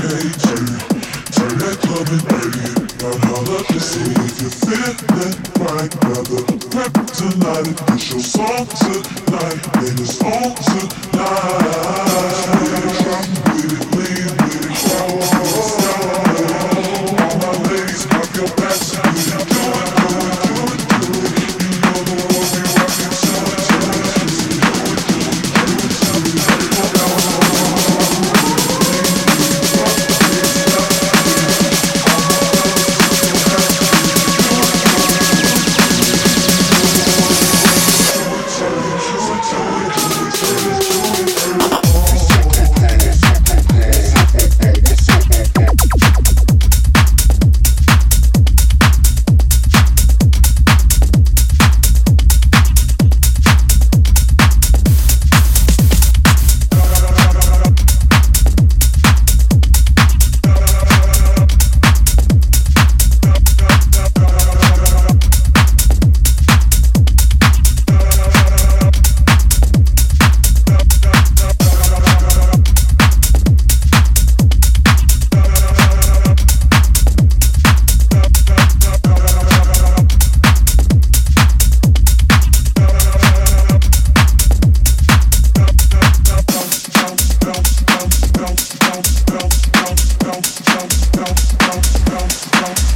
crazy. Turn that club and dirty. Now holla if you right, brother. It's your song tonight, and it's on tonight. Hello.